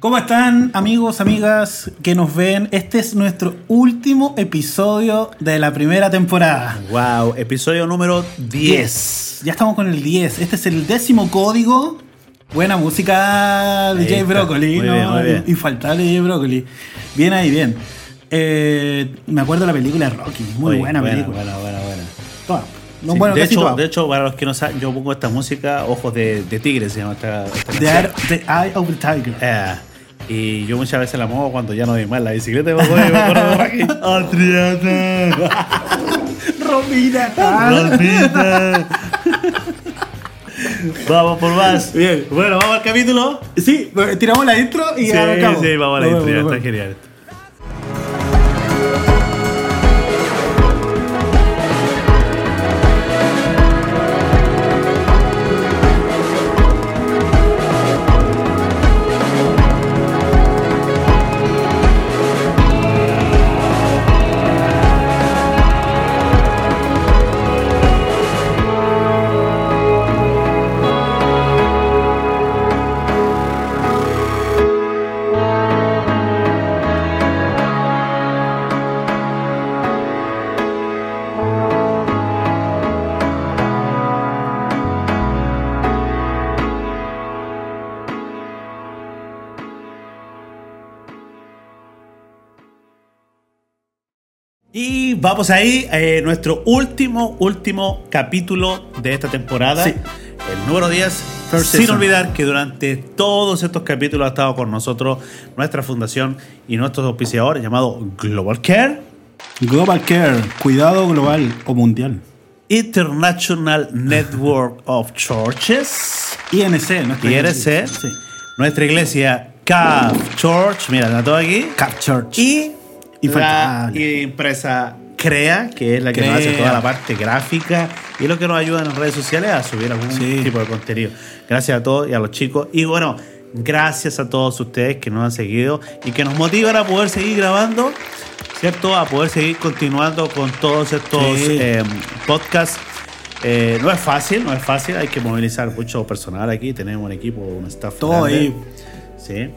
¿Cómo están amigos, amigas que nos ven? Este es nuestro último episodio de la primera temporada. Wow, episodio número 10. Ya estamos con el 10. Este es el décimo código. Buena música DJ está. Broccoli, Muy ¿no? bien, muy bien. Infaltable DJ Broccoli. Bien ahí, bien. Eh, me acuerdo de la película Rocky. Muy Oye, buena, película. Buena, buena, buena. Toda. No, Sí, bueno, de, hecho, de hecho, para los que no saben, yo pongo esta música, Ojos de, de Tigre se llama esta, esta The. Eye- The Eye of the Tiger. Eh, y yo muchas veces la muevo cuando ya no doy más la bicicleta y me acuerdo, de Romina. Rolfita. Vamos por más. Bien. Bueno, vamos al capítulo. Sí, tiramos la intro y Sí, arrancamos. sí, vamos a la intro, ya, está genial. Vamos ahí, eh, nuestro último, último capítulo de esta temporada. Sí. El número 10. First sin season. olvidar que durante todos estos capítulos ha estado con nosotros nuestra fundación y nuestros auspiciadores llamado Global Care, Global Care, cuidado global o mundial. International Network of Churches, INC, ¿no? IRC, Sí. nuestra iglesia CAF Church, mira, está todo aquí. Cap Church. Y la Infaltable. empresa Crea, que es la que nos hace toda la parte gráfica y lo que nos ayuda en las redes sociales a subir algún Sí. tipo de contenido. Gracias a todos y a los chicos. Y bueno, gracias a todos ustedes que nos han seguido y que nos motivan a poder seguir grabando, ¿cierto? A poder seguir continuando con todos estos Sí. eh, podcasts. Eh, no es fácil, no es fácil, hay que movilizar mucho personal aquí, tenemos un equipo, un staff. Todo grande. ahí Sí.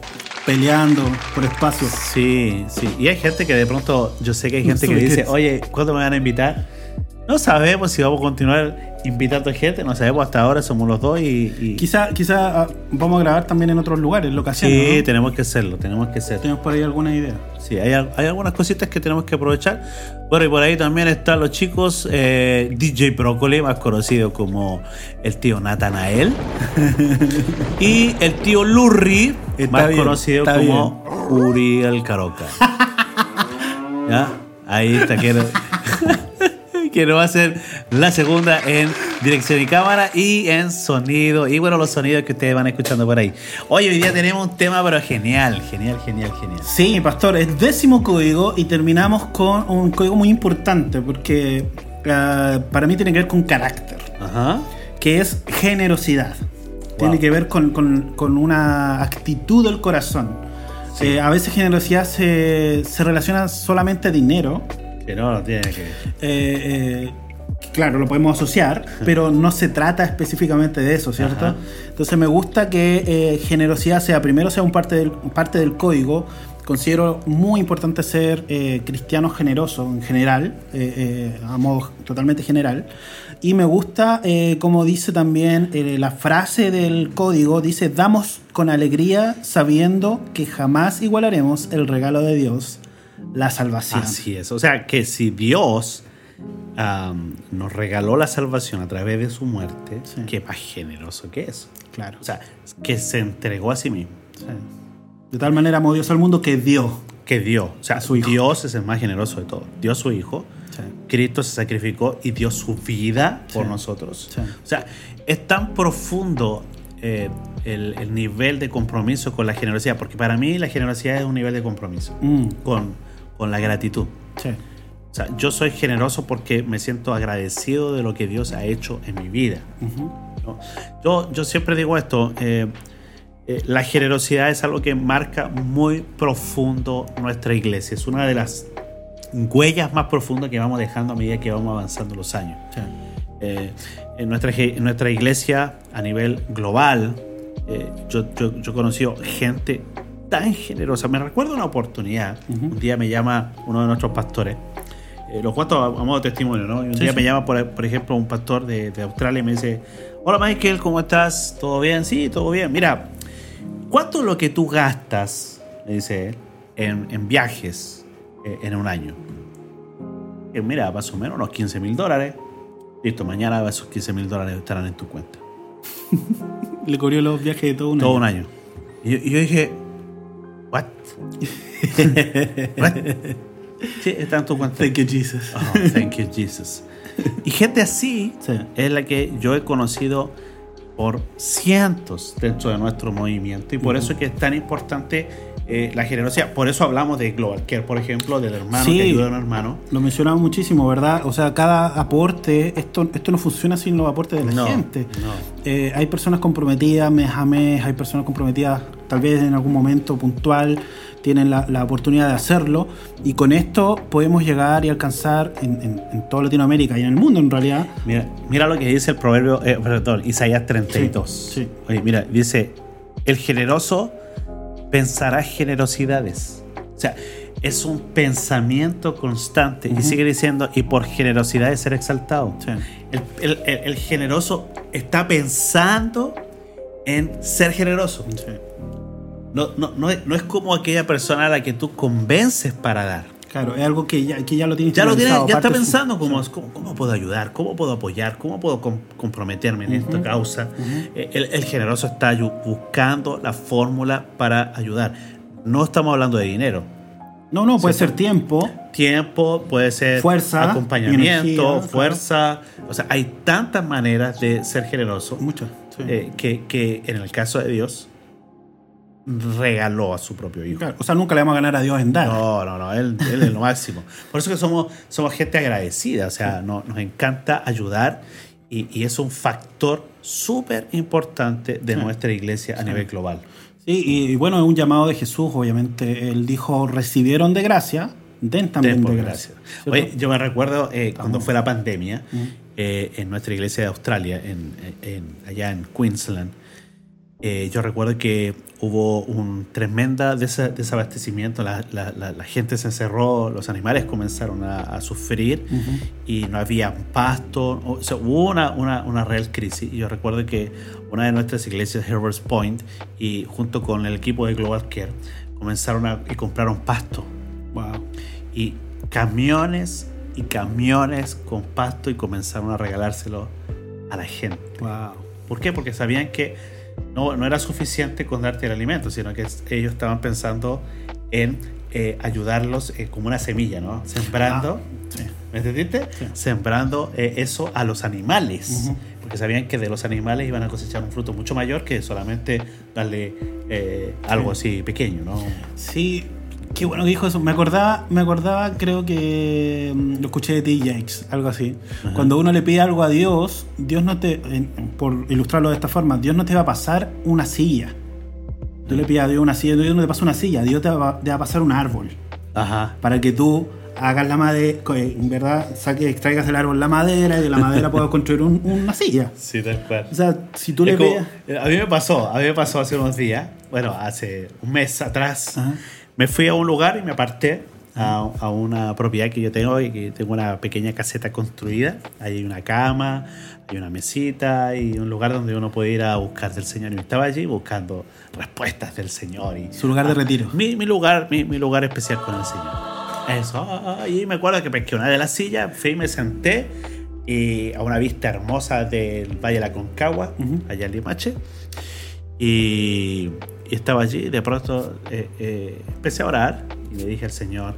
Peleando por espacio. Sí, sí. Y hay gente que de pronto, yo sé que hay gente que dice, oye, ¿cuándo me van a invitar? No sabemos si vamos a continuar invitando gente, no sabemos hasta ahora, somos los dos y... y- Quizá, quizá ah, vamos a grabar también en otros lugares, locaciones. sí, ¿no? tenemos que hacerlo, tenemos que hacerlo. Tenemos por ahí alguna idea. Sí, hay, hay algunas cositas que tenemos que aprovechar. Bueno, y por ahí también están los chicos, eh, DJ Brócoli, más conocido como el tío Natanael, y el tío Lurri, más bien, conocido como Uri el Caroca. ¿Ya? Ahí está, que, que nos va a hacer la segunda en dirección y cámara y en sonido. Y bueno, los sonidos que ustedes van escuchando por ahí. Hoy, hoy día tenemos un tema, pero genial, genial, genial, genial. Sí, pastor, es décimo código y terminamos con un código muy importante porque ah, para mí tiene que ver con carácter, Ajá. que es generosidad. Tiene que ver con, con- con una actitud del corazón. Eh, a veces generosidad se, se relaciona solamente a dinero. Que no, no tiene que. Eh, eh, claro, lo podemos asociar, pero no se trata específicamente de eso, ¿cierto? Ajá. Entonces me gusta que eh, generosidad sea, primero sea un parte del, parte del código. Considero muy importante ser eh, cristiano generoso en general, eh, eh, a modo totalmente general. Y me gusta, eh, como dice también eh, la frase del código, dice, damos con alegría sabiendo que jamás igualaremos el regalo de Dios, la salvación. Así es. O sea, que si Dios nos regaló la salvación a través de su muerte, Sí. qué más generoso que eso. Claro. O sea, que se entregó a sí mismo. Sí. De tal manera amó Dios al mundo que dio. Que dio. O sea, su hijo. Dios es el más generoso de todos. Dio a su hijo. Sí. Cristo se sacrificó y dio su vida por nosotros. O sea, es tan profundo eh, el, el nivel de compromiso con la generosidad, porque para mí la generosidad es un nivel de compromiso Mm, con, con la gratitud. sí. O sea, yo soy generoso porque me siento agradecido de lo que Dios ha hecho en mi vida. Yo, yo siempre digo esto, eh, eh, la generosidad es algo que marca muy profundo nuestra iglesia. Es una de las huellas más profundas que vamos dejando a medida que vamos avanzando los años. Sí. Eh, en, nuestra, en nuestra iglesia a nivel global yo, yo, yo he conocido gente tan generosa. Me recuerdo una oportunidad. Un día me llama uno de nuestros pastores. Eh, los cuento a, a modo de testimonio, ¿no? Y un Sí, día sí. me llama, por, por ejemplo, un pastor de, de Australia y me dice: Hola Michael, ¿cómo estás? ¿Todo bien? Sí, todo bien. Mira, ¿cuánto es lo que tú gastas, me dice él, en, en viajes eh, en un año? Eh, mira, más o menos unos 15 mil dólares. Listo, mañana esos 15 mil dólares estarán en tu cuenta. Le cubrió los viajes de todo un Todo año. un año. Y yo dije, ¿what? ¿What? Sí, está en tu cuenta. Thank you, Jesus. Oh, thank you, Jesus. Y gente así Sí. es la que yo he conocido por cientos dentro de nuestro movimiento y por eso es que es tan importante eh, la generosidad. Por eso hablamos de Global Care, por ejemplo, del hermano Sí. que ayuda a un hermano. Lo mencionamos muchísimo, ¿verdad? O sea, cada aporte, esto, esto no funciona sin los aportes de la No, gente. no. Eh, hay personas comprometidas mes a mes, hay personas comprometidas tal vez en algún momento puntual, tienen la, la oportunidad de hacerlo y con esto podemos llegar y alcanzar en, en- en toda Latinoamérica y en el mundo en realidad. Mira, mira lo que dice el proverbio, eh, perdón, Isaías 32. Sí, sí. Oye, mira, dice, el generoso pensará generosidades. O sea, es un pensamiento constante. Y sigue diciendo, y por generosidad ser exaltado. Sí. El, el- el- el generoso está pensando en ser generoso. Sí. No, no, no, es, no es como aquella persona a la que tú convences para dar. Claro, es algo que ya, que ya lo tienes Ya lo ya está su- pensando cómo, cómo, cómo puedo ayudar, cómo puedo apoyar, cómo puedo com- comprometerme en esta causa. Eh, el, el generoso está buscando la fórmula para ayudar. No estamos hablando de dinero. No, no, puede ser tiempo. Tiempo, puede ser Fuerza, acompañamiento, energía, claro. fuerza. O sea, hay tantas maneras de ser generoso Mucho. sí. eh, que, que en el caso de Dios regaló a su propio hijo. Claro, O sea, nunca le vamos a ganar a Dios en dar. No, no, no, él, él es lo máximo. Por eso que somos, somos gente agradecida, o sea, no- nos encanta ayudar y, y es un factor súper importante de nuestra iglesia a nivel global. Sí, y, y bueno, es un llamado de Jesús, obviamente. Él dijo, recibieron de gracia, den también Den de gracia. gracia. Oye, yo me recuerdo eh, cuando fue la pandemia eh, en nuestra iglesia de Australia, en, en- allá en Queensland. Eh, yo recuerdo que hubo un tremenda desa- desabastecimiento, la, la- la- la gente se encerró, los animales comenzaron a, a sufrir Ujú. y no había pasto, o sea, hubo una, una, una real crisis. Y yo recuerdo que una de nuestras iglesias, Herbert's Point, y junto con el equipo de Global Care, comenzaron a y compraron pasto Wow. y camiones y camiones con pasto y comenzaron a regalárselo a la gente. Wow. ¿Por qué? Porque sabían que no, no era suficiente con darte el alimento, sino que ellos estaban pensando en eh, ayudarlos eh, como una semilla, ¿no? Sembrando, Sí. ¿me entendiste? Sí. Sembrando eh, eso a los animales. Porque sabían que de los animales iban a cosechar un fruto mucho mayor que solamente darle eh, algo así pequeño, ¿no? Sí, qué bueno que dijo eso. Me acordaba, me acordaba creo que mm, lo escuché de T. Jakes, algo así. Ajá. Cuando uno le pide algo a Dios, Dios no te, por ilustrarlo de esta forma, Dios no te va a pasar una silla. Tú le pides a Dios una silla, Dios no te pasa una silla, Dios te va, te va a pasar un árbol. Ajá. Para que tú hagas la madera, en verdad, saques, extraigas del árbol la madera y de la madera puedas construir un- una silla. Sí, tal cual. O sea, si tú le Es como- pides... eh, a mí me pasó, a mí me pasó hace unos días, bueno, hace un mes atrás, Ajá. Me fui a un lugar y me aparté a, a una propiedad que yo tengo y que tengo una pequeña caseta construida. Ahí hay una cama, hay una mesita y un lugar donde uno puede ir a buscar del Señor. Y estaba allí buscando respuestas del Señor. Y, Su lugar de retiro. Mi, mi lugar, mi, mi lugar especial con el Señor. Eso. ah, Y me acuerdo que pesqué una de las sillas, fui y me senté y a una vista hermosa del Valle de la Concagua, Ujú. allá en Limache. Y, y estaba allí y de pronto eh, eh, empecé a orar y le dije al Señor,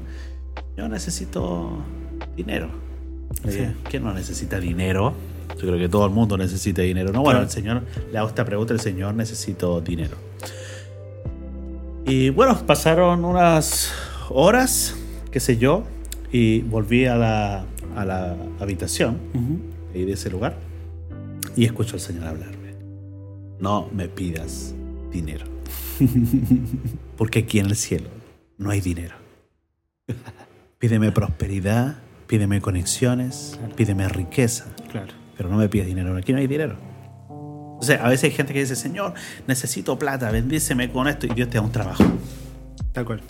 yo necesito dinero. ¿Quién no necesita dinero? Yo creo que todo el mundo necesita dinero. No, bueno, el Señor le hago esta pregunta, el Señor necesito dinero. Y bueno, pasaron unas horas, qué sé yo, y volví a la, a la habitación Ujú. ahí de ese lugar y escucho al Señor hablarme. No me pidas dinero. Porque aquí en el cielo no hay dinero. Pídeme prosperidad, pídeme conexiones, Claro. pídeme riqueza, Claro. pero no me pidas dinero. Aquí no hay dinero. O Entonces, a veces hay gente que dice, Señor, necesito plata, bendíceme con esto, y Dios te da un trabajo. Tal cual.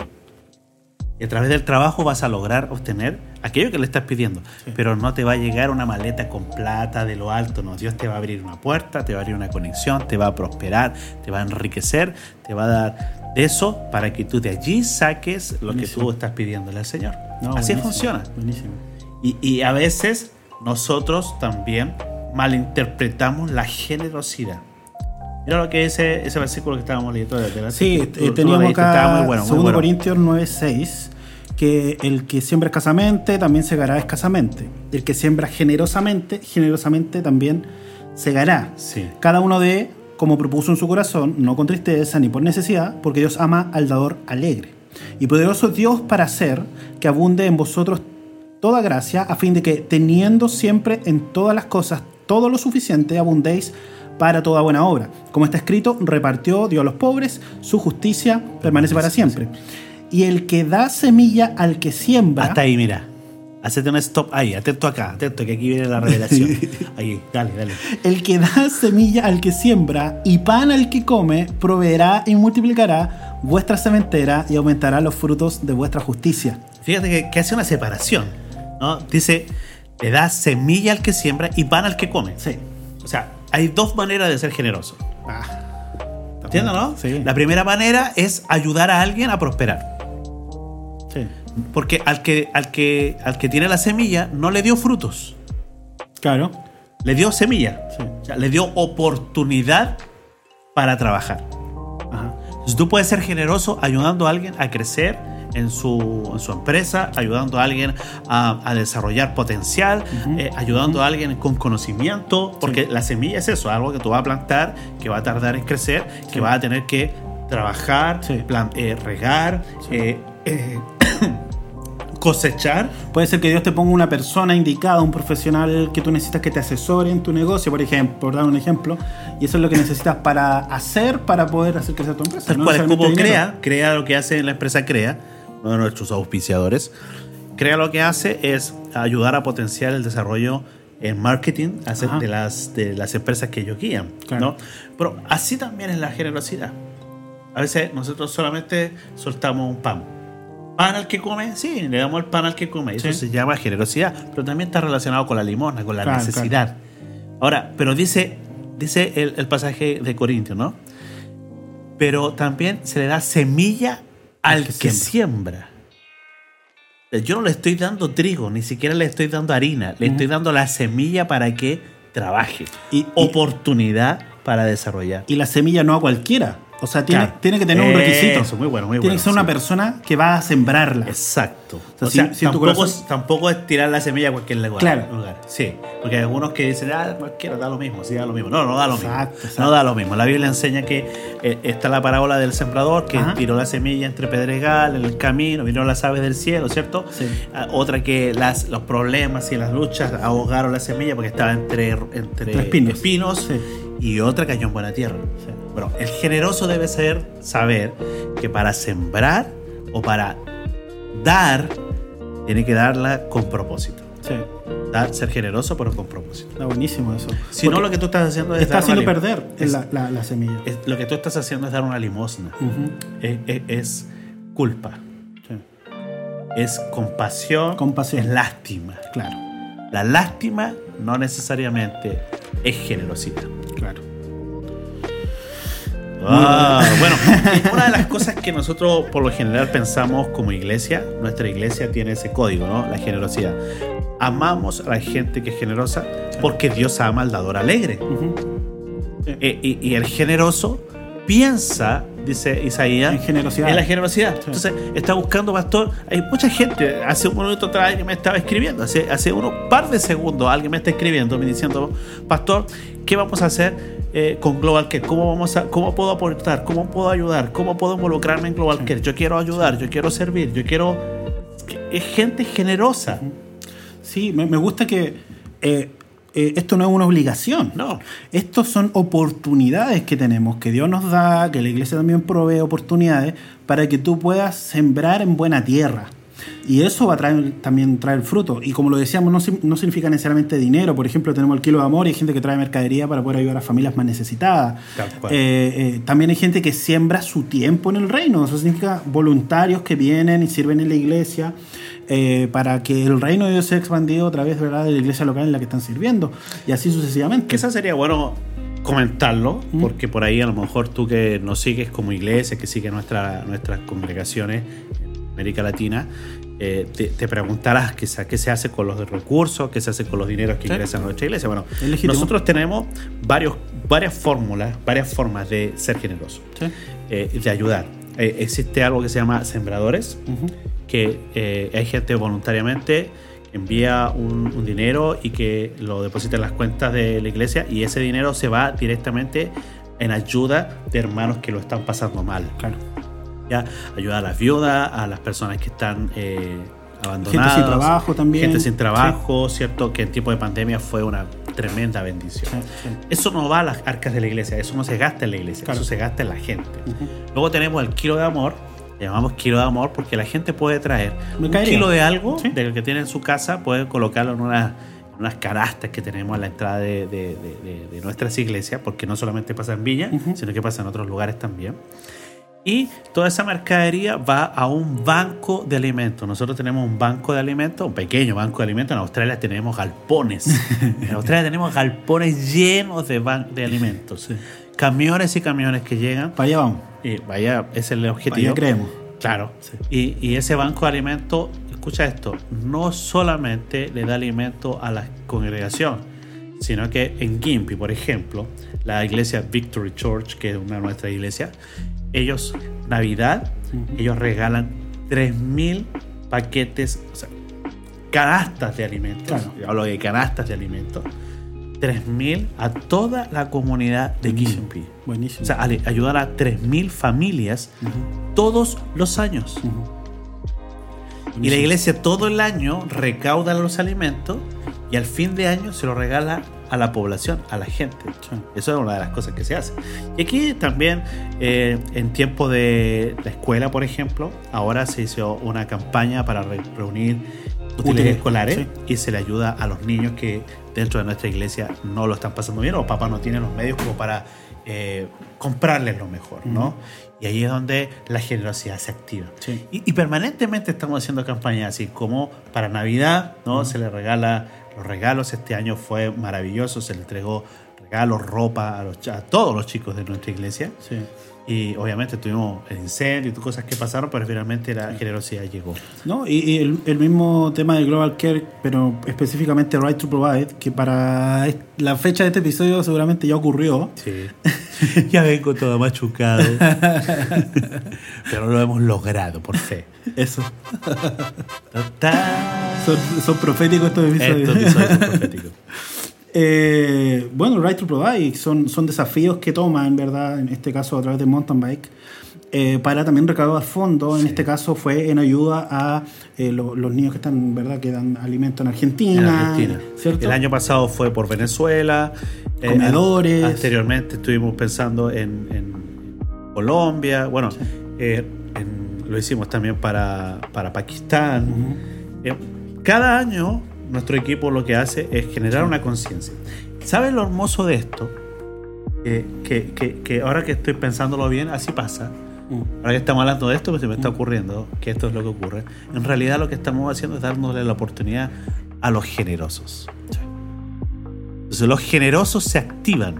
Y a través del trabajo vas a lograr obtener aquello que le estás pidiendo. Pero no te va a llegar una maleta con plata de lo alto, no. Dios te va a abrir una puerta, te va a abrir una conexión, te va a prosperar, te va a enriquecer, te va a dar eso para que tú de allí saques lo que Buenísimo. tú estás pidiéndole al Señor. No, Así buenísimo, funciona. Buenísimo. Y, y a veces nosotros también malinterpretamos la generosidad. Mira lo que dice ese versículo que estábamos leyendo de, la Sí, eh, teníamos acá muy bueno, muy 2 bueno. Corintios 9:6 que el que siembra escasamente también segará escasamente. El que siembra generosamente, generosamente también segará. Sí. Cada uno de como propuso en su corazón, no con tristeza ni por necesidad, porque Dios ama al dador alegre. Y poderoso Dios para hacer que abunde en vosotros toda gracia, a fin de que, teniendo siempre en todas las cosas todo lo suficiente, abundéis para toda buena obra. Como está escrito, repartió, dio a los pobres, su justicia permanece para siempre. Y el que da semilla al que siembra, Hasta ahí, mira. Hacete un stop ahí, atento acá, atento, que aquí viene la revelación. Ahí, dale, dale. el que da semilla al que siembra y pan al que come, proveerá y multiplicará vuestra sementera y aumentará los frutos de vuestra justicia. Fíjate que, que hace una separación. ¿no? Dice, le da semilla al que siembra y pan al que come. Sí. O sea, hay dos maneras de ser generoso. ¿Entiendes, no? Sí. La primera manera es ayudar a alguien a prosperar. sí. Porque al que, al que, al que tiene la semilla no le dio frutos, Claro. le dio semilla. Sí. O sea, le dio oportunidad para trabajar. Ajá. Entonces, tú puedes ser generoso ayudando a alguien a crecer en su, en su empresa, ayudando a alguien a, a desarrollar potencial, eh, ayudando a alguien con conocimiento, porque la semilla es eso, algo que tú vas a plantar, que va a tardar en crecer, que vas a tener que trabajar, Sí. plan- eh, regar, eh, eh, cosechar. Puede ser que Dios te ponga una persona indicada, un profesional que tú necesitas que te asesore en tu negocio, por ejemplo, por dar un ejemplo, y eso es lo que necesitas para hacer, para poder hacer crecer tu empresa. Tal no cual como dinero. Crea, Crea lo que hace la empresa Crea, uno de nuestros auspiciadores. Crea lo que hace es ayudar a potenciar el desarrollo en marketing Ajá. de las, de las empresas que ellos guían. Claro. ¿no? Pero así también es la generosidad. A veces nosotros solamente soltamos un pan. Pan al que come, sí, le damos el pan al que come. Eso Sí. se llama generosidad, pero también está relacionado con la limosna, con la Claro, necesidad. Ahora, pero dice, dice el, el pasaje de Corintios, ¿no? Pero también se le da semilla al que que, siembra. Yo no le estoy dando trigo, ni siquiera le estoy dando harina, le estoy dando la semilla para que trabaje. Y- y- oportunidad para desarrollar. Y la semilla no a cualquiera. O sea, tiene, Claro. tiene que tener un requisito. Eso, muy bueno, muy tiene bueno, que ser una persona que va a sembrarla. Exacto. O sea, si tampoco, corazón- es, tampoco es tirar la semilla a cualquier lugar. Claro. lugar. Sí, porque hay algunos que dicen, ah, cualquiera da lo mismo, sí, da lo mismo. No, no da lo Exacto, mismo. exacto. No da lo mismo. La Biblia enseña que eh, está la parábola del sembrador que Ajá. tiró la semilla entre pedregal, en el camino, vinieron las aves del cielo, ¿cierto? Sí. Ah, otra que las, los problemas y las luchas ahogaron la semilla porque estaba entre, entre, Entre espinos. espinos, Sí. y otra cayó en buena tierra. Sí. Bueno, el generoso debe ser saber que para sembrar o para dar, tiene que darla con propósito. Sí. Dar, ser generoso, pero con propósito. Está buenísimo eso. Si no, Porque lo que tú estás haciendo es. está dar haciendo una lim- perder es- la, la- la semilla. es- lo que tú estás haciendo es dar una limosna. Ujú. Es, es- es culpa. Sí. Es compasión. Compasión. Es lástima. Claro, La lástima no necesariamente es generosidad. Ah, bueno, una de las cosas que nosotros por lo general pensamos como iglesia, nuestra iglesia tiene ese código, ¿no? La generosidad. Amamos a la gente que es generosa porque Dios ama al dador alegre. Eh, y, y el generoso piensa, dice Isaías, En generosidad. en la generosidad. Entonces, está buscando, pastor. Hay mucha gente, hace un minuto atrás alguien me estaba escribiendo, hace, hace unos par de segundos alguien me está escribiendo, me diciendo, pastor, ¿qué vamos a hacer eh, con Global Care? ¿Cómo, vamos a, ¿Cómo puedo aportar? ¿Cómo puedo ayudar? ¿Cómo puedo involucrarme en Global Care? Yo quiero ayudar, yo quiero servir, yo quiero... Es gente generosa. Sí, me, me gusta que eh, eh, esto no es una obligación. No. Estos son oportunidades que tenemos, que Dios nos da, que la iglesia también provee oportunidades para que tú puedas sembrar en buena tierra. Y eso va a traer, también traer fruto. Y como lo decíamos, no, no significa necesariamente dinero. Por ejemplo, tenemos el kilo de amor y hay gente que trae mercadería para poder ayudar a familias más necesitadas. Eh, eh, también hay gente que siembra su tiempo en el reino. Eso significa voluntarios que vienen y sirven en la iglesia eh, para que el reino de Dios sea expandido a través ¿verdad? de la iglesia local en la que están sirviendo. Y así sucesivamente. Quizás sería bueno comentarlo, Mm. porque por ahí a lo mejor tú que nos sigues como iglesia, que sigues nuestra, nuestras congregaciones América Latina, eh, te, te preguntarás quizás qué se hace con los recursos, qué se hace con los dineros que ingresan a nuestra iglesia. Bueno, nosotros tenemos varios, varias fórmulas, varias formas de ser generosos, Sí. eh, de ayudar. Eh, existe algo que se llama sembradores, que eh, hay gente voluntariamente que envía un, un dinero y que lo deposita en las cuentas de la iglesia y ese dinero se va directamente en ayuda de hermanos que lo están pasando mal. Claro. ¿Ya? Ayuda a las viudas, a las personas que están eh, abandonadas. Gente sin trabajo también. Gente sin trabajo, ¿cierto? Que en tiempo de pandemia fue una tremenda bendición. Sí, sí. Eso no va a las arcas de la iglesia, eso no se gasta en la iglesia, Claro. eso se gasta en la gente. Ujú. Luego tenemos el kilo de amor, le llamamos kilo de amor porque la gente puede traer un Mercadería. kilo de algo, Sí. de lo que tiene en su casa, puede colocarlo en unas, unas canastas que tenemos a la entrada de, de- de- de- nuestras iglesias, porque no solamente pasa en Villa, Ujú. sino que pasa en otros lugares también. Y toda esa mercadería va a un banco de alimentos. Nosotros tenemos un banco de alimentos, un pequeño banco de alimentos. En Australia tenemos galpones. en Australia tenemos galpones llenos de, de alimentos. Camiones y camiones que llegan. Para allá vamos. Y vaya, ese es el Para objetivo. allá creemos. Claro. Sí. Y, y ese banco de alimentos, escucha esto, no solamente le da alimento a la congregación, sino que en Gimpy, por ejemplo, la iglesia Victory Church, que es una de nuestras iglesias, ellos, Navidad, ellos regalan 3.000 paquetes, o sea, canastas de alimentos. Claro. Yo hablo de canastas de alimentos. 3.000 a toda la comunidad de. Gimpy. Buenísimo. O sea, ale- ayudar a 3.000 familias todos los años. Y la iglesia todo el año recauda los alimentos y al fin de año se los regala a la población, a la gente. Sí. Eso es una de las cosas que se hace. Y aquí también, eh, en tiempo de la escuela, por ejemplo, ahora se hizo una campaña para re- reunir útiles Útiles, escolares sí. y se le ayuda a los niños que dentro de nuestra iglesia no lo están pasando bien o los papás no tienen los medios como para eh, comprarles lo mejor, ¿no? Y ahí es donde la generosidad se activa. Sí. Y, y permanentemente estamos haciendo campañas así, como para Navidad, ¿no? Se le regala los regalos. Este año fue maravilloso, se le entregó regalos, ropa a, los, a todos los chicos de nuestra iglesia. Sí. Y obviamente tuvimos el incendio y cosas que pasaron, pero finalmente la generosidad llegó. ¿No? Y, y el, el mismo tema de Global Care, pero específicamente Right to Provide, que para la fecha de este episodio seguramente ya ocurrió. Sí. ya vengo todo machucado. pero lo hemos logrado, por fe. Eso. Son, son proféticos estos episodios. Estos episodios son proféticos. Eh, bueno, Right to Provide son, son desafíos que toman, ¿verdad? En este caso a través de mountain bike, eh, para también recaudar fondos. En Sí. este caso fue en ayuda a eh, lo- los niños que están, ¿verdad? Que dan alimento en Argentina. en Argentina. ¿cierto? El año pasado fue por Venezuela. eh, Comedores. an- anteriormente estuvimos pensando en, en Colombia. Bueno, en- lo hicimos también para, para Pakistán. Cada año nuestro equipo lo que hace es generar una conciencia. ¿Sabes lo hermoso de esto? Que, que- que- que ahora que estoy pensándolo bien, así pasa. Mm. Ahora que estamos hablando de esto, pues se me está ocurriendo que esto es lo que ocurre. En realidad lo que estamos haciendo es dándole la oportunidad a los generosos. Entonces los generosos se activan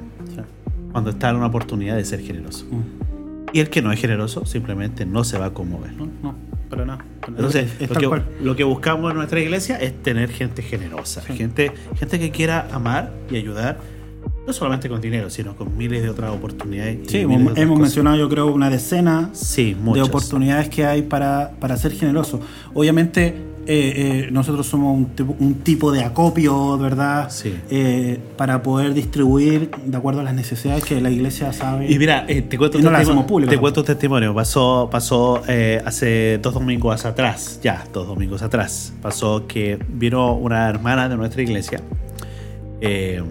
cuando está en una oportunidad de ser generoso. Mm. Y el que no es generoso simplemente no se va a conmover. No, no, para nada. Entonces, es, es lo, que, cual. lo que buscamos en nuestra iglesia es tener gente generosa, Sí. gente, gente que quiera amar y ayudar, no solamente con dinero, sino con miles de otras oportunidades. Sí, hemos, mencionado yo creo una decena Sí, de oportunidades que hay para, para ser generoso. Obviamente eh, eh, nosotros somos un tipo, un tipo de acopio, ¿verdad? Sí. Eh, para poder distribuir de acuerdo a las necesidades que la iglesia sabe. Y mira, te cuento Y no testimonio. te cuento testimonio. Pasó, pasó hace dos domingos atrás, ya, dos domingos atrás. Pasó que vino una hermana de nuestra iglesia. Eh,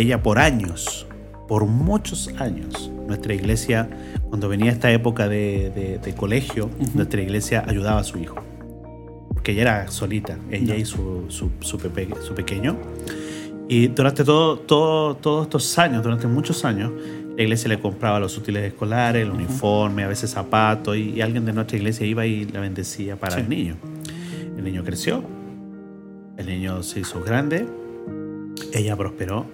ella por años, por muchos años, nuestra iglesia, cuando venía esta época de, de- de colegio, nuestra iglesia ayudaba a su hijo. porque ella era solita, ella y su, su, su, pepe- su pequeño. Y durante todo, todo, todos estos años, durante muchos años, la iglesia le compraba los útiles escolares, el uniforme, a veces zapatos, y, y alguien de nuestra iglesia iba y la bendecía para Sí. el niño. El niño creció, el niño se hizo grande, ella prosperó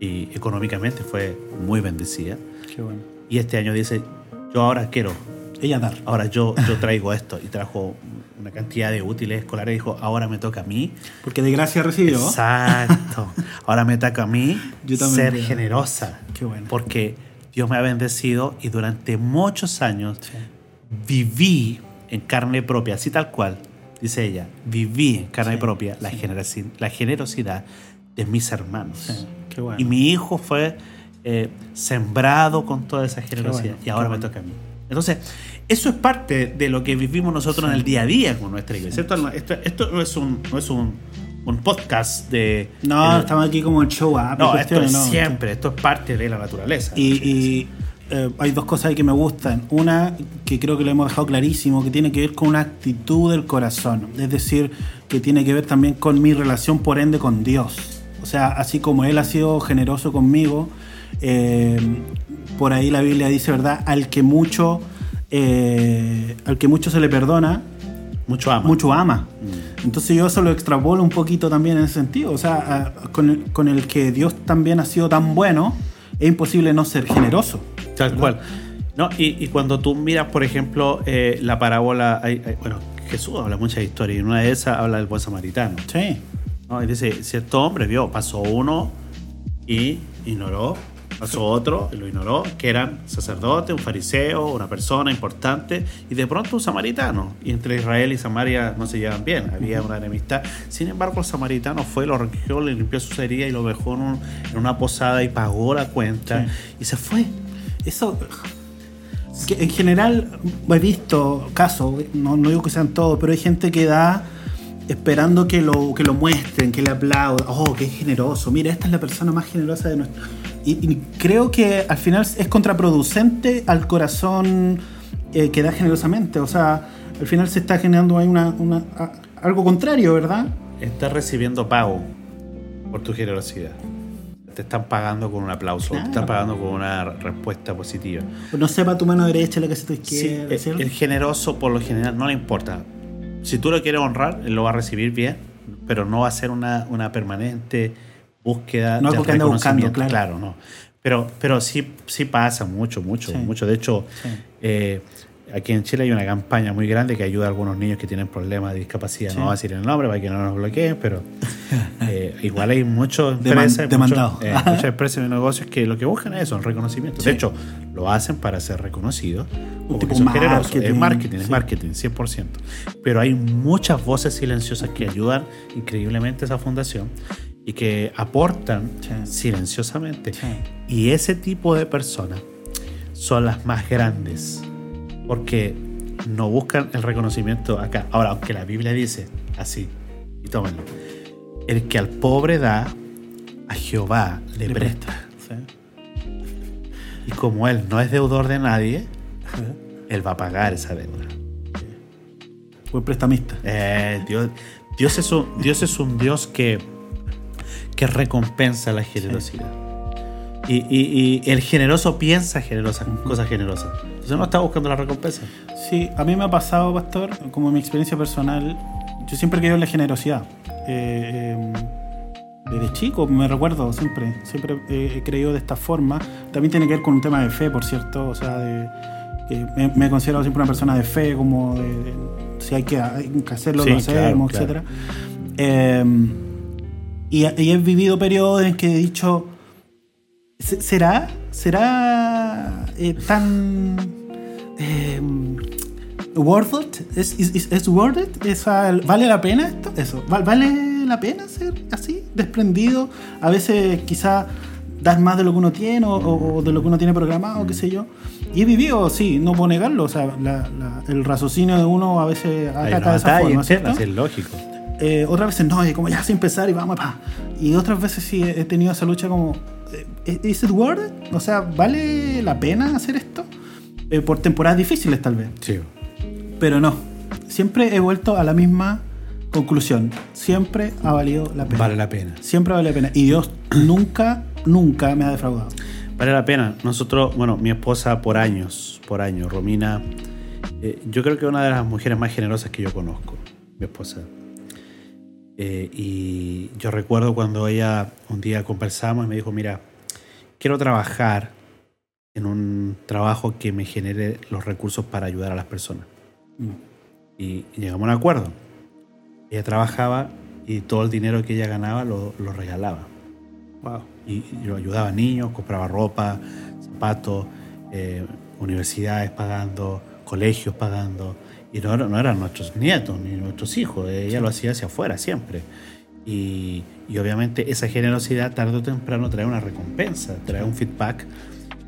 y económicamente fue muy bendecida. Qué bueno. Y este año dice, yo ahora quiero, Ella dar. ahora yo, yo traigo esto. Y trajo una cantidad de útiles escolares y dijo, ahora me toca a mí. Porque de gracia recibió. Exacto. Ahora me toca a mí Yo ser creo. generosa. Qué bueno. Porque Dios me ha bendecido y durante muchos años Sí. viví en carne propia, así tal cual, dice ella, viví en carne Sí, propia la, sí. generaci- la generosidad de mis hermanos. Bueno. Y mi hijo fue eh, sembrado con toda esa generosidad bueno, y ahora me toca a mí. Entonces, eso es parte de lo que vivimos nosotros en el día a día con nuestra iglesia. Esto, no- esto- esto no es un, no es un, un podcast de... No, el- estamos aquí como el show up. no, esto es no. siempre, esto es parte de la naturaleza. Y, y, eh, hay dos cosas ahí que me gustan. Una, que creo que lo hemos dejado clarísimo, que tiene que ver con una actitud del corazón. Es decir, que tiene que ver también con mi relación, por ende, con Dios. O sea, así como Él ha sido generoso conmigo, eh, por ahí la Biblia dice, ¿verdad? Al que mucho, eh, al que mucho se le perdona, mucho ama. mucho ama. Entonces yo eso lo extrapolo un poquito también en ese sentido. O sea, con el, con el que Dios también ha sido tan bueno, es imposible no ser generoso. Tal cual. No, y, y cuando tú miras, por ejemplo, eh, la parábola, hay- hay- bueno, Jesús habla muchas historias y en una de esas habla del buen samaritano. Sí. ¿No? Y dice, cierto hombre vio, pasó uno y ignoró, pasó otro y lo ignoró, que eran sacerdote, un fariseo, una persona importante, y de pronto un samaritano. Y entre Israel y Samaria no se llevan bien, había una enemistad. Sin embargo, el samaritano fue, lo recogió, le limpió sus heridas y lo dejó en, un- en una posada y pagó la cuenta Sí. y se fue. Eso. Que en general he visto casos, no, no digo que sean todos, pero hay gente que da esperando que lo, que lo muestren, que le aplaudan. Oh, qué generoso. Mira, esta es la persona más generosa de nuestro. Y, y creo que al final es contraproducente al corazón eh, que da generosamente. O sea, al final se está generando ahí una, una- a- algo contrario, ¿verdad? Estás recibiendo pago por tu generosidad. Te están pagando con un aplauso, te están pagando con una respuesta positiva. No sepa tu mano derecha lo que hace tu Sí, izquierda, el, ¿cierto? el generoso por lo general no le importa. Si tú lo quieres honrar, él lo va a recibir bien, pero no va a ser una, una permanente búsqueda No de algo que ande buscando, reconocimiento. claro. no. Pero, pero sí, sí pasa mucho, mucho, Sí. mucho. De hecho, Sí. eh, aquí en Chile hay una campaña muy grande que ayuda a algunos niños que tienen problemas de discapacidad. Sí. No voy a decir el nombre para que no nos bloqueen, pero eh, igual hay muchas muchos- demandado. eh, muchas empresas y negocios que lo que buscan es eso, el reconocimiento. Sí. De hecho, lo hacen para ser reconocidos. Un porque tipo son generosos. marketing, Es marketing, es marketing, 100%. Pero hay muchas voces silenciosas que ayudan increíblemente a esa fundación y que aportan Sí. silenciosamente. Sí. Y ese tipo de personas son las más grandes porque no buscan el reconocimiento acá. Ahora, aunque la Biblia dice así, y tómenlo, el que al pobre da, a Jehová le, Le presta. Y como él no es deudor de nadie, él va a pagar esa deuda. Buen prestamista. Eh, Dios, Dios, es un, Dios es un Dios que, que recompensa la generosidad. Y, y- y el generoso piensa generosas, cosas generosas. Entonces no está buscando la recompensa. Sí, a mí me ha pasado, Pastor, como mi experiencia personal, yo siempre he creído en la generosidad. Eh, eh, desde chico, me recuerdo, siempre, siempre he he creído de esta forma. También tiene que ver con un tema de fe, por cierto, o sea, de, me, me he considerado siempre una persona de fe, como de, de- si hay que, hay que hacerlo, Sí, lo hacemos, claro, etc. y, y he vivido periodos en que he dicho, "¿Se- ¿será, será eh, tan eh, worth it? ¿Es, worth it? Esa- ¿Vale la pena esto? Eso, ¿val- ¿vale la pena ser así, desprendido? A veces quizá das más de lo que uno tiene o, o de lo que uno tiene programado, qué sé yo. Y he vivido, sí, no puedo negarlo, o sea, la- la- el raciocinio de uno a veces una de esa forma, interna, ¿cierto? es lógico. Eh, otras veces no, y como ya sin empezar y vamos, pa. Y otras veces sí he tenido esa lucha como, eh, ¿is it worth it? O sea, ¿vale la pena hacer esto? Eh, por temporadas difíciles tal vez. Sí. Pero no, siempre he vuelto a la misma Conclusión, siempre ha valido la pena. Vale la pena. Siempre vale la pena. Y Dios nunca, nunca me ha defraudado. Vale la pena. Nosotros, bueno, mi esposa por años, por años, Romina, eh, yo creo que es una de las mujeres más generosas que yo conozco, mi esposa. Eh, y yo recuerdo cuando ella un día conversamos y me dijo, mira, quiero trabajar en un trabajo que me genere los recursos para ayudar a las personas. Mm. Y llegamos a un acuerdo. Ella trabajaba y todo el dinero que ella ganaba lo, lo regalaba. Wow. Y yo ayudaba a niños, compraba ropa, zapatos, eh, universidades pagando, colegios pagando. Y no, no eran nuestros nietos ni nuestros hijos, ella lo hacía hacia afuera siempre. Y, y obviamente esa generosidad tarde o temprano trae una recompensa, trae un feedback.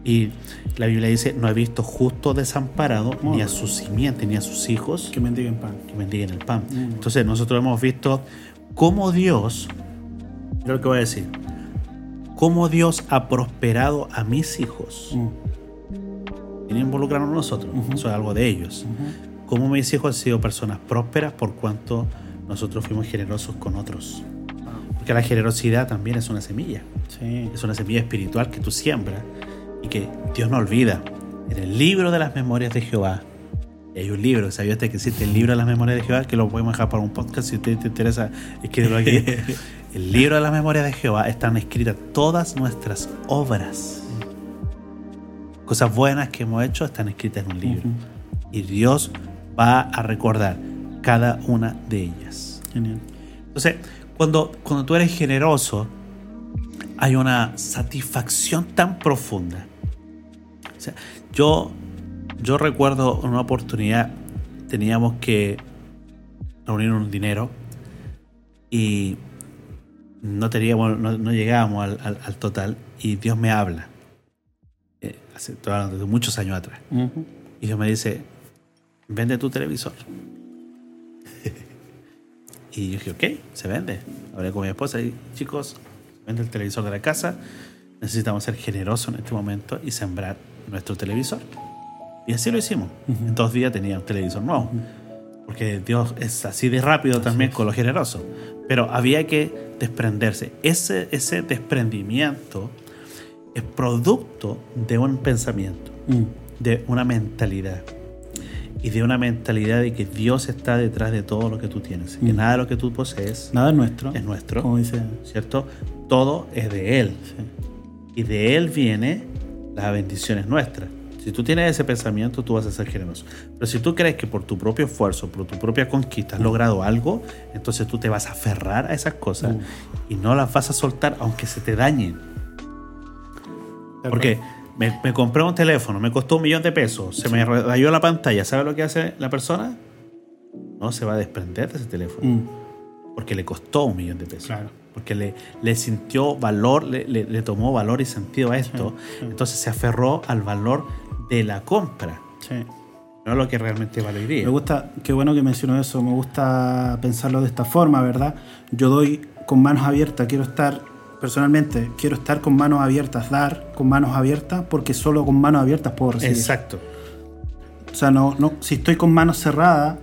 Y la Biblia dice, no ha visto justo desamparado ni a su simiente ni a sus hijos Que mendiguen pan. que bendiguen el pan. Mm. Entonces nosotros hemos visto cómo Dios, mira lo que voy a decir, cómo Dios ha prosperado a mis hijos. Mm. Sin involucrarnos nosotros, Ujú. eso es algo de ellos. Ujú. Cómo mis hijos han sido personas prósperas por cuanto nosotros fuimos generosos con otros. Porque la generosidad también es una semilla, Sí. es una semilla espiritual que tú siembras y que Dios no olvida. En el libro de las memorias de Jehová, hay un libro, ¿sabía usted que existe el libro de las memorias de Jehová? Que lo podemos dejar para un podcast si usted te interesa escribirlo aquí. el libro de las memorias de Jehová están escritas todas nuestras obras. Cosas buenas que hemos hecho están escritas en un libro. Ujú. Y Dios va a recordar cada una de ellas. Genial. Entonces, cuando, cuando tú eres generoso, hay una satisfacción tan profunda. O sea, yo, yo recuerdo una oportunidad, teníamos que reunir un dinero y no, teníamos, no, no llegábamos al, al- al total y Dios me habla. Eh, hace muchos años atrás. Y Dios me dice, vende tu televisor. y yo dije, ok, se vende. Hablé con mi esposa y chicos, vende el televisor de la casa. Necesitamos ser generosos en este momento y sembrar nuestro televisor. Y así lo hicimos. En dos días tenía un televisor nuevo. Porque Dios es así de rápido también con lo generoso. Pero había que desprenderse. Ese, ese desprendimiento es producto de un pensamiento Mm. de una mentalidad y de una mentalidad de que Dios está detrás de todo lo que tú tienes, que Mm. nada de lo que tú posees Nada es nuestro. es nuestro, Como dice. ¿cierto? Todo es de Él sí. y de Él viene las bendiciones nuestras. Si tú tienes ese pensamiento, tú vas a ser generoso. Pero si tú crees que por tu propio esfuerzo, por tu propia conquista has logrado algo, entonces tú te vas a aferrar a esas cosas y no las vas a soltar aunque se te dañen. Porque me, me compré un teléfono, me costó un millón de pesos, se me rayó la pantalla. ¿Sabe lo que hace la persona? No se va a desprender de ese teléfono. Mm. Porque le costó un millón de pesos. Claro. Porque le, le sintió valor, le, le- le tomó valor y sentido a esto. Sí, sí. Entonces se aferró al valor de la compra, Sí. no lo que realmente vale hoy día. Me gusta, qué bueno que mencionó eso, me gusta pensarlo de esta forma, ¿verdad? Yo doy con manos abiertas, quiero estar, personalmente, quiero estar con manos abiertas, dar con manos abiertas, porque solo con manos abiertas puedo recibir. Exacto. O sea, no, no, si estoy con manos cerradas,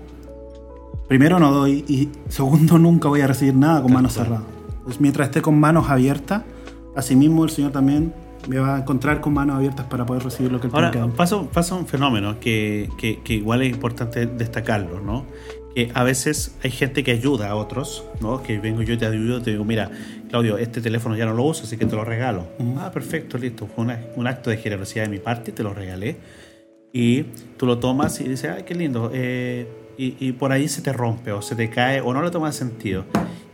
primero no doy y segundo nunca voy a recibir nada con manos cerradas. Pues mientras esté con manos abiertas, asimismo el Señor también me va a encontrar con manos abiertas para poder recibir lo que Él Ahora, tiene que dar. pasa, pasa un fenómeno que, que- que igual es importante destacarlo, ¿no? Que a veces hay gente que ayuda a otros, ¿no? Que vengo yo y te ayudo, te digo, mira, Claudio, este teléfono ya no lo uso, así que te lo regalo. Ah, perfecto, listo. Fue una- un acto de generosidad de mi parte, te lo regalé. Y tú lo tomas y dices, ay, qué lindo. eh, y, y por ahí se te rompe o se te cae o no le tomas sentido.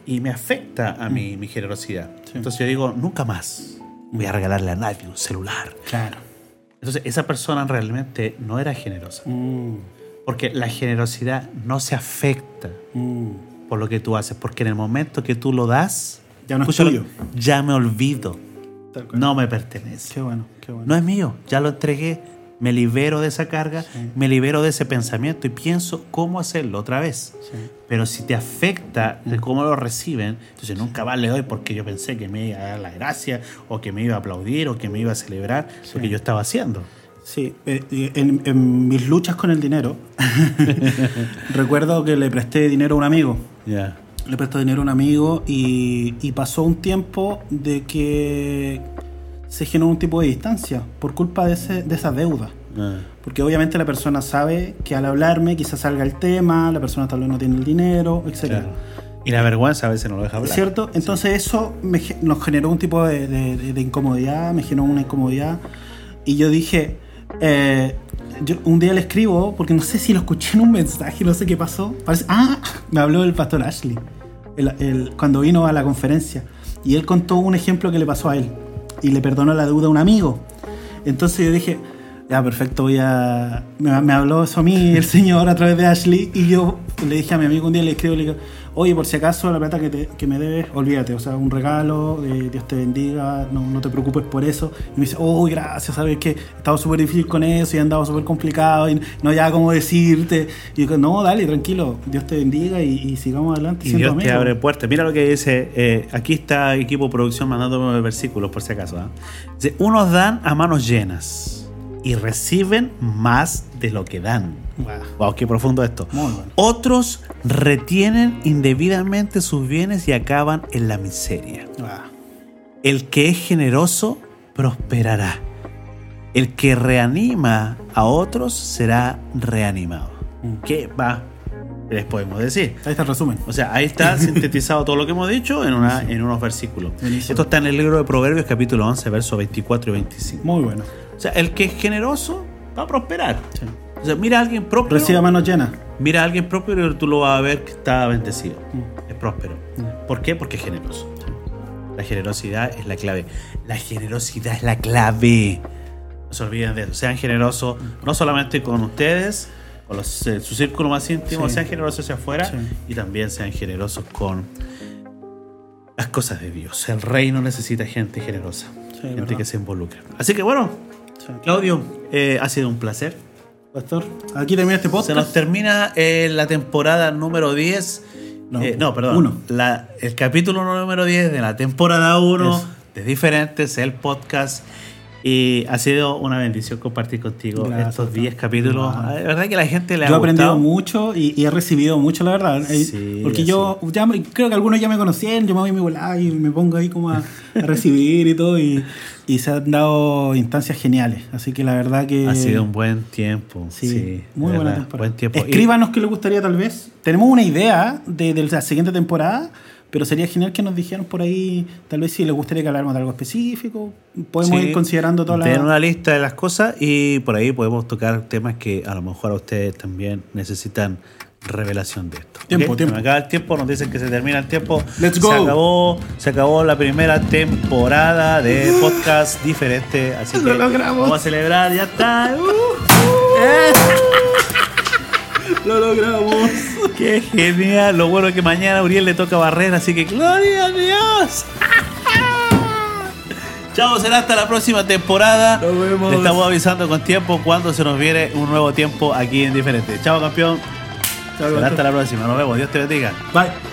Y me afecta a mi, mi generosidad. Sí. Entonces yo digo, nunca más voy a regalarle a nadie un celular. Claro. Entonces, esa persona realmente no era generosa. Mm, Porque la generosidad no se afecta mm. por lo que tú haces. Porque en el momento que tú lo das, Ya no es tuyo. ya me olvido. No me pertenece. Qué bueno, qué bueno. No es mío. Ya lo entregué. Me libero de esa carga. Sí. Me libero de ese pensamiento y pienso cómo hacerlo otra vez. Sí. Pero si te afecta de cómo lo reciben, entonces nunca más le doy porque yo pensé que me iba a dar la gracia o que me iba a aplaudir o que me iba a celebrar lo que yo estaba haciendo. Sí, eh, en, en mis luchas con el dinero, recuerdo que le presté dinero a un amigo. Le prestó dinero a un amigo y, y pasó un tiempo de que se generó un tipo de distancia por culpa de, ese, de esa deuda. Ah. Porque obviamente la persona sabe que al hablarme quizás salga el tema, la persona tal vez no tiene el dinero, etc. Claro. Y la vergüenza a veces no lo deja hablar. ¿Cierto? Entonces eso me nos generó un tipo de, de- de- de incomodidad, me generó una incomodidad. Y yo dije, eh, yo un día le escribo, porque no sé si lo escuché en un mensaje, no sé qué pasó. Parece, ah, me habló el pastor Ashley, el- el- cuando vino a la conferencia. Y él contó un ejemplo que le pasó a él. Y le perdonó la deuda a un amigo. Entonces yo dije, ya, perfecto, voy a... Me, me habló eso a mí el señor a través de Ashley y yo le dije a mi amigo un día, le escribo, le digo, oye, por si acaso la plata que, te- que me debes, olvídate, o sea, un regalo, eh, Dios te bendiga, no, no te preocupes por eso. Y me dice, oh, gracias, sabes que he estado súper difícil con eso y he andado súper complicado y no ya cómo decirte. Y yo, no, dale, tranquilo, Dios te bendiga y, y sigamos adelante. Y Dios te amigos". abre puertas. Mira lo que dice. eh, aquí está equipo de producción mandándome versículos por si acaso. ¿ah? Dice, unos dan a manos llenas y reciben más de lo que dan. Guau, Wow, qué profundo esto. Muy bueno. Otros retienen indebidamente sus bienes y acaban en la miseria. guau. El que es generoso prosperará. El que reanima a otros será reanimado. Mm. ¿Qué va? ¿Qué les podemos decir? Ahí está el resumen. O sea, ahí está sintetizado todo lo que hemos dicho en, una, en unos versículos. Buenísimo. Esto está en el libro de Proverbios, capítulo 11, versos 24 y 25. Muy bueno. Sea, el que es generoso va a prosperar. Sí. O sea, mira a alguien propio. Reciba manos llenas. Mira a alguien propio y tú lo vas a ver que está bendecido. Mm. Es próspero. Mm. ¿Por qué? Porque es generoso. La generosidad es la clave. La generosidad es la clave. No se olviden de eso. Sean generosos, no solamente con ustedes, con los- eh, su círculo más íntimo, Sí. sean generosos hacia afuera Sí. y también sean generosos con las cosas de Dios. El reino necesita gente generosa, Sí, gente verdad. que se involucre. Así que bueno, Sí. Claudio, eh, ha sido un placer. Pastor, aquí termina este Se nos podcast. termina eh, la temporada número 10. No, Eh, no perdón. uno. La- el capítulo número 10 de la temporada 1 Eso. de Diferentes, el podcast. Y ha sido una bendición compartir contigo Gracias, estos Pastor. 10 capítulos. Wow. La verdad que la gente le Yo he ha aprendido gustado. mucho y, y he recibido mucho, la verdad. Eh, Sí, Porque yo ya creo que algunos ya me conocían, yo me voy a mi volada y me pongo ahí como a, a recibir y todo. Y, y se han dado instancias geniales. Así que la verdad que. Ha sido un buen tiempo. Sí, Sí, muy buena temporada. Buen tiempo. Escríbanos qué les gustaría tal vez. Tenemos una idea de, de la siguiente temporada, pero sería genial que nos dijeran por ahí, tal vez si les gustaría que habláramos de algo específico. Podemos Sí, ir considerando todas tener las... una lista de las cosas y por ahí podemos tocar temas que a lo mejor a ustedes también necesitan revelación de esto. Tiempo, tiempo. Se me acaba el tiempo, nos dicen que se termina el tiempo. Let's Se go. acabó, se acabó la primera temporada de podcast diferente, así que Lo logramos. vamos a celebrar, ya está. Uh, Lo logramos. ¡Qué genial! Lo bueno es que mañana a Uriel le toca barrer, así que ¡Gloria a Dios! Chao, será hasta la próxima temporada. Nos vemos. Le estamos avisando con tiempo cuando se nos viene un nuevo tiempo aquí en Diferente. Chao, campeón. Chao, Será hasta la próxima. Nos vemos. Dios te bendiga. Bye.